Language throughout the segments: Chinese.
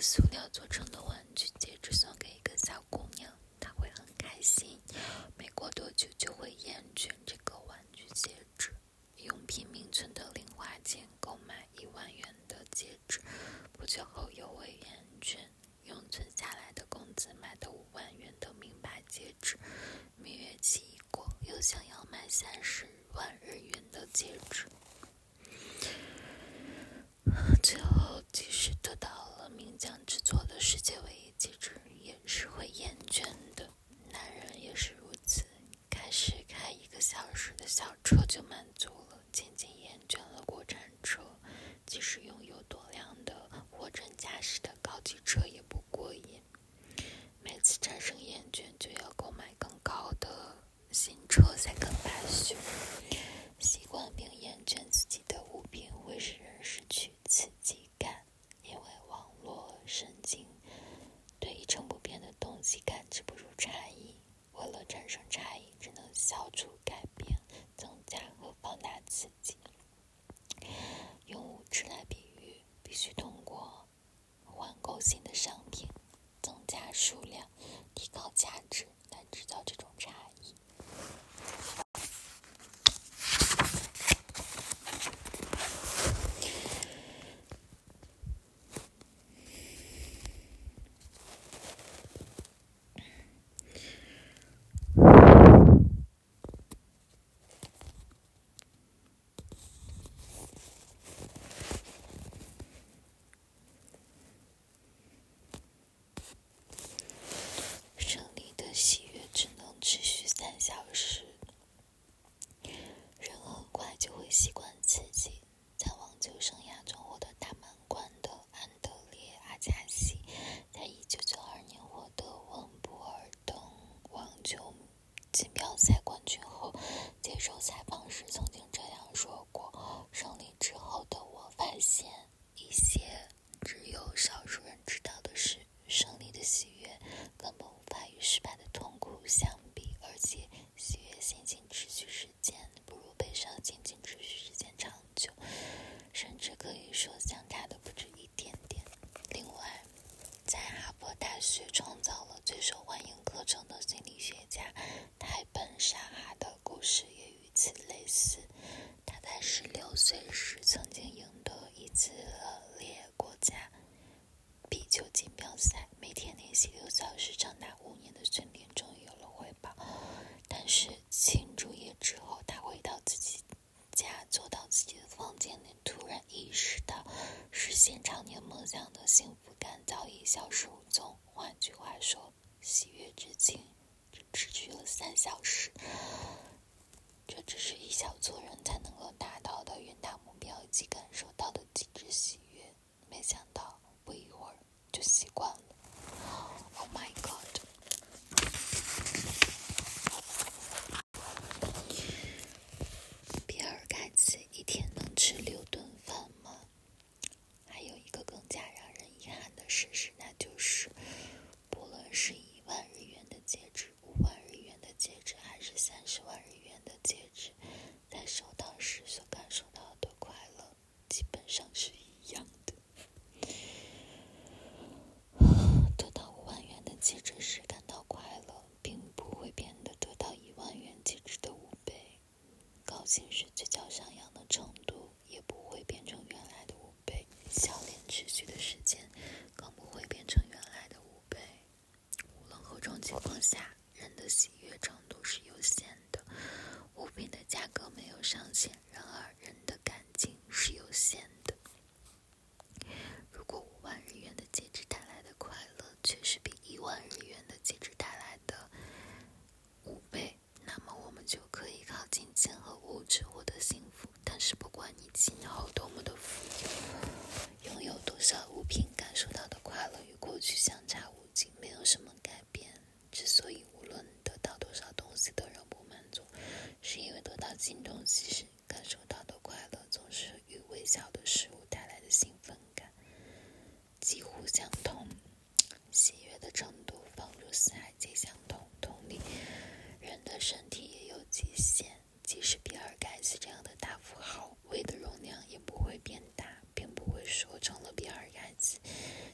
塑料做成的玩具戒指送给一个小姑娘她会很开心没过多久就会厌倦这个玩具戒指。用拼命存的零花钱购买一万元的戒指不久后又会厌倦用存下来的工资买的五万元的名牌戒指蜜月期一过又想要买三十万日元的戒指。续创造了最受欢迎课程的心理学家泰本·沙哈的故事也与此类似。他在十六岁时曾经赢得一次恶劣国家壁丘锦标赛，每天练习六小时，长达五年的训练终于有了回报。但是庆祝夜之后，他回到自己家，坐到自己的房间里，突然意识到实现常年梦想的幸福感早已消失无踪。换句话说喜悦之情持续了三小时这只是一小撮人才能够达到的远大目标以及感受到的极致喜悦。没想到不一会儿就习惯了。Oh my god 情况下，人的喜悦程度是有限的。物品的价格没有上限，然而人的感情是有限的。如果五万日元的戒指带来的快乐却是比一万日元的戒指带来的五倍，那么我们就可以靠金钱和物质获得幸福。但是不管你今后多么的富有，拥有多少物品，感受到的快乐与过去相差无几，没有什么改变。之所以无论得到多少东西都仍不满足，是因为得到新东西时感受到的快乐总是与微小的事物带来的兴奋感几乎相同，喜悦的程度仿如四海皆相同。同理，人的身体也有极限，即使比尔盖茨这样的大富豪，胃的容量也不会变大，并不会说成了比尔盖茨，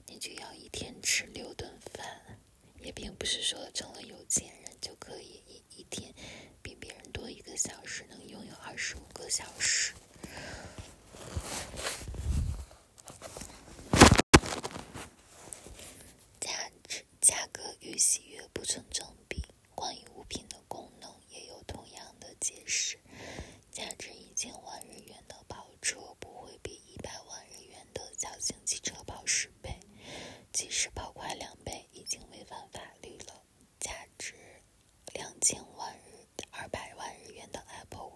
你就要一天吃六顿饭。也并不是说成了有钱人就可以一一天比别人多一个小时，能拥有二十五个小时。价值价格与喜悦不成正比。关于物品的功能，也有同样的解释。价值一千万日元的跑车不会比一百万日元的小型汽车跑十倍，即使跑快两倍，已经违反法律了。价值两千万日、二百万日元的 Apple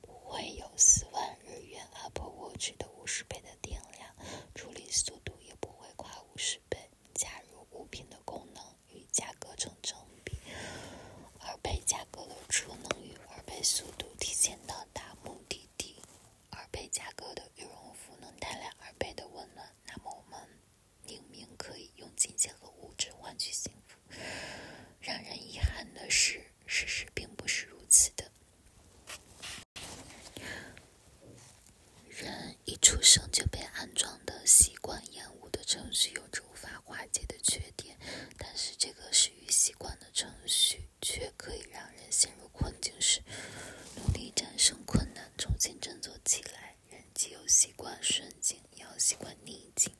不会有四万日元 Apple Watch 的五十倍的电量，处理速度也不会快五十倍。加入物品的功能与价格成正比，二倍价格的储能与二倍速度提前到达目的地，二倍价格的羽绒服能带来二倍的温暖，那么我们明明可以用金钱和物质换取幸福。让人遗憾的是，事实并不是如此的。人一出生就被安装的习惯厌恶的程序，有着无法化解的缺点，但是这个适于习惯的程序，却可以让人陷入困境时，努力战胜困难，重新振作起来。人既有习惯顺境，也要习惯逆境。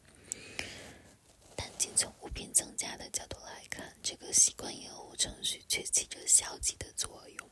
但仅从物品增加的角度来看，这个习惯厌却起着消极的作用。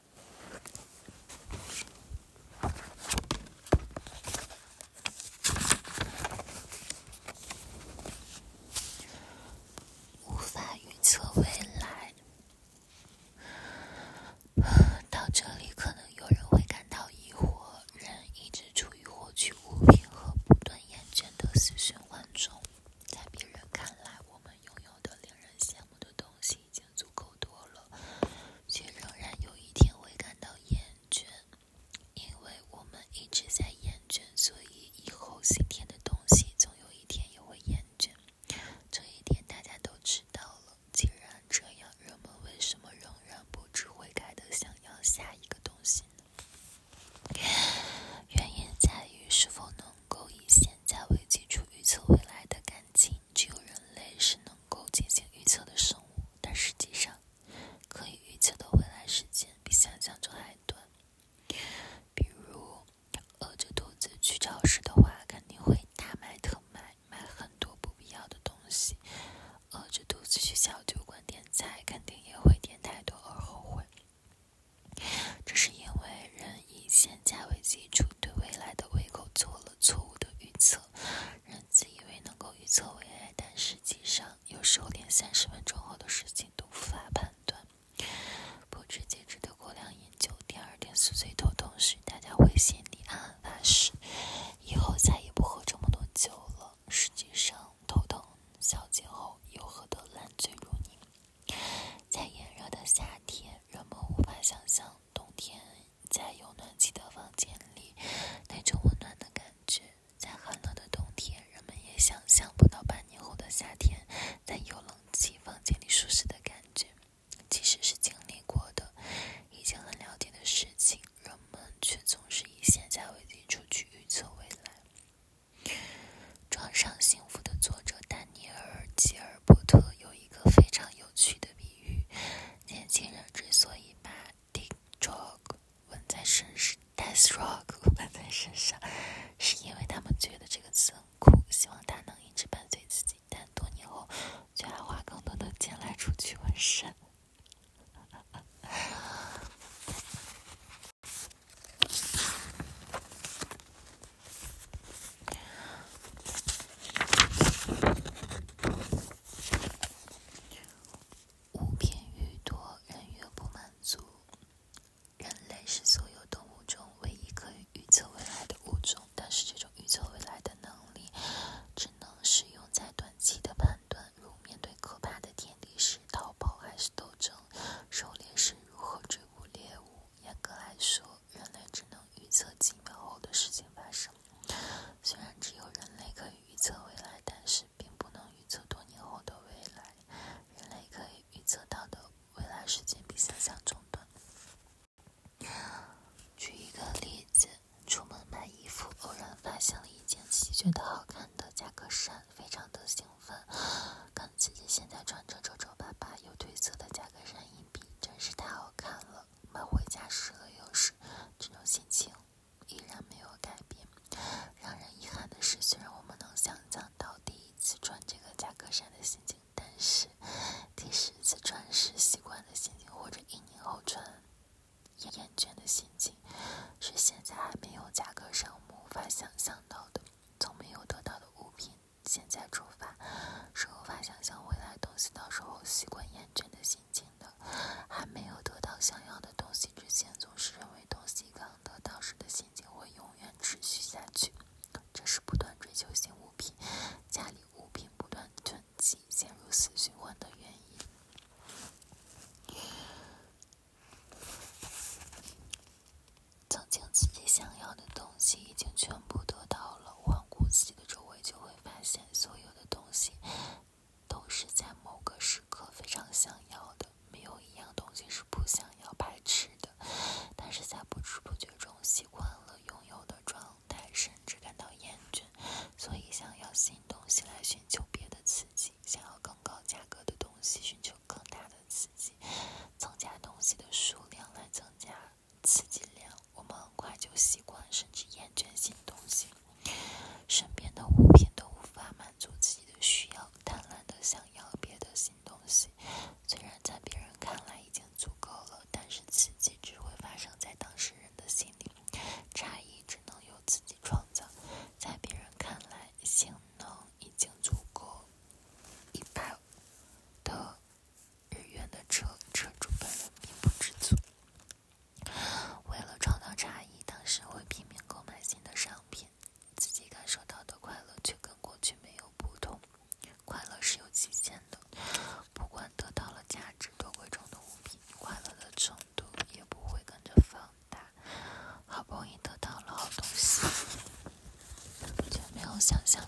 想想